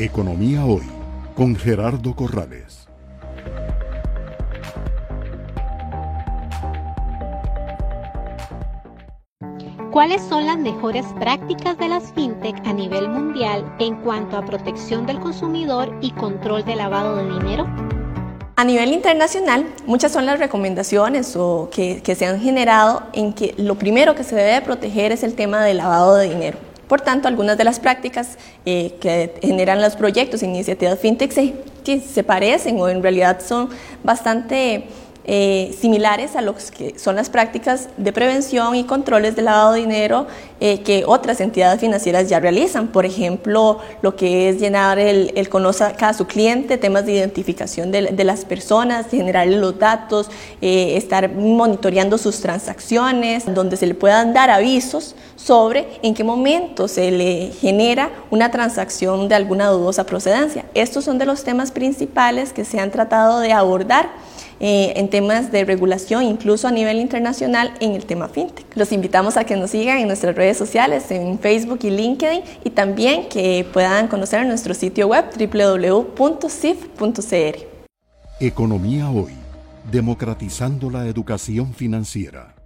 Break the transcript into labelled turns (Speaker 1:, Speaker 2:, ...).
Speaker 1: Economía Hoy con Gerardo Corrales.
Speaker 2: ¿Cuáles son las mejores prácticas de las fintech a nivel mundial en cuanto a protección del consumidor y control de lavado de dinero?
Speaker 3: A nivel internacional, muchas son las recomendaciones o que, que, se han generado en que lo primero que se debe proteger es el tema del lavado de dinero. Por tanto, algunas de las prácticas eh, que generan los proyectos e iniciativas fintech se, se parecen o en realidad son bastante eh, similares a lo que son las prácticas de prevención y controles de lavado de dinero eh, que otras entidades financieras ya realizan. Por ejemplo, lo que es llenar el, el a su cliente, temas de identificación de, las personas, generarle los datos, eh, estar monitoreando sus transacciones, donde se le puedan dar avisos sobre en qué momento se le genera una transacción de alguna dudosa procedencia. Estos son de los temas principales que se han tratado de abordar eh, en temas de regulación, incluso a nivel internacional, en el tema fintech. Los invitamos a que nos sigan en nuestras redes sociales, en Facebook y LinkedIn, y también que puedan conocer nuestro sitio web www.cif.cr.
Speaker 1: Economía Hoy, democratizando la educación financiera.